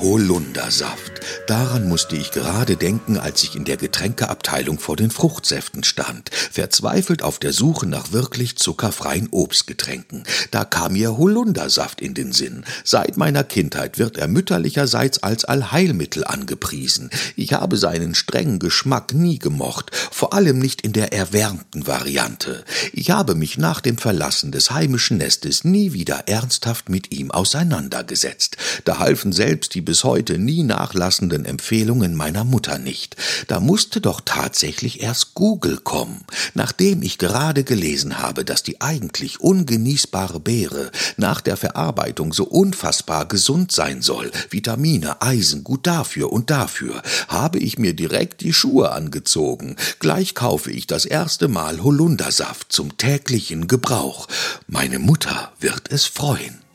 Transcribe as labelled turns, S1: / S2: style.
S1: Holundersaft. Daran musste ich gerade denken, als ich in der Getränkeabteilung vor den Fruchtsäften stand, verzweifelt auf der Suche nach wirklich zuckerfreien Obstgetränken. Da kam mir Holundersaft in den Sinn. Seit meiner Kindheit wird er mütterlicherseits als Allheilmittel angepriesen. Ich habe seinen strengen Geschmack nie gemocht, vor allem nicht in der erwärmten Variante. Ich habe mich nach dem Verlassen des heimischen Nestes nie wieder ernsthaft mit ihm auseinandergesetzt. Da halfen selbst die bis heute nie nachlassenden Empfehlungen meiner Mutter nicht. Da musste doch tatsächlich erst Google kommen, nachdem ich gerade gelesen habe, dass die eigentlich ungenießbare Beere nach der Verarbeitung so unfassbar gesund sein soll, Vitamine, Eisen, gut dafür und dafür, habe ich mir direkt die Schuhe angezogen. Gleich kaufe ich das erste Mal Holundersaft zum täglichen Gebrauch. Meine Mutter wird es freuen.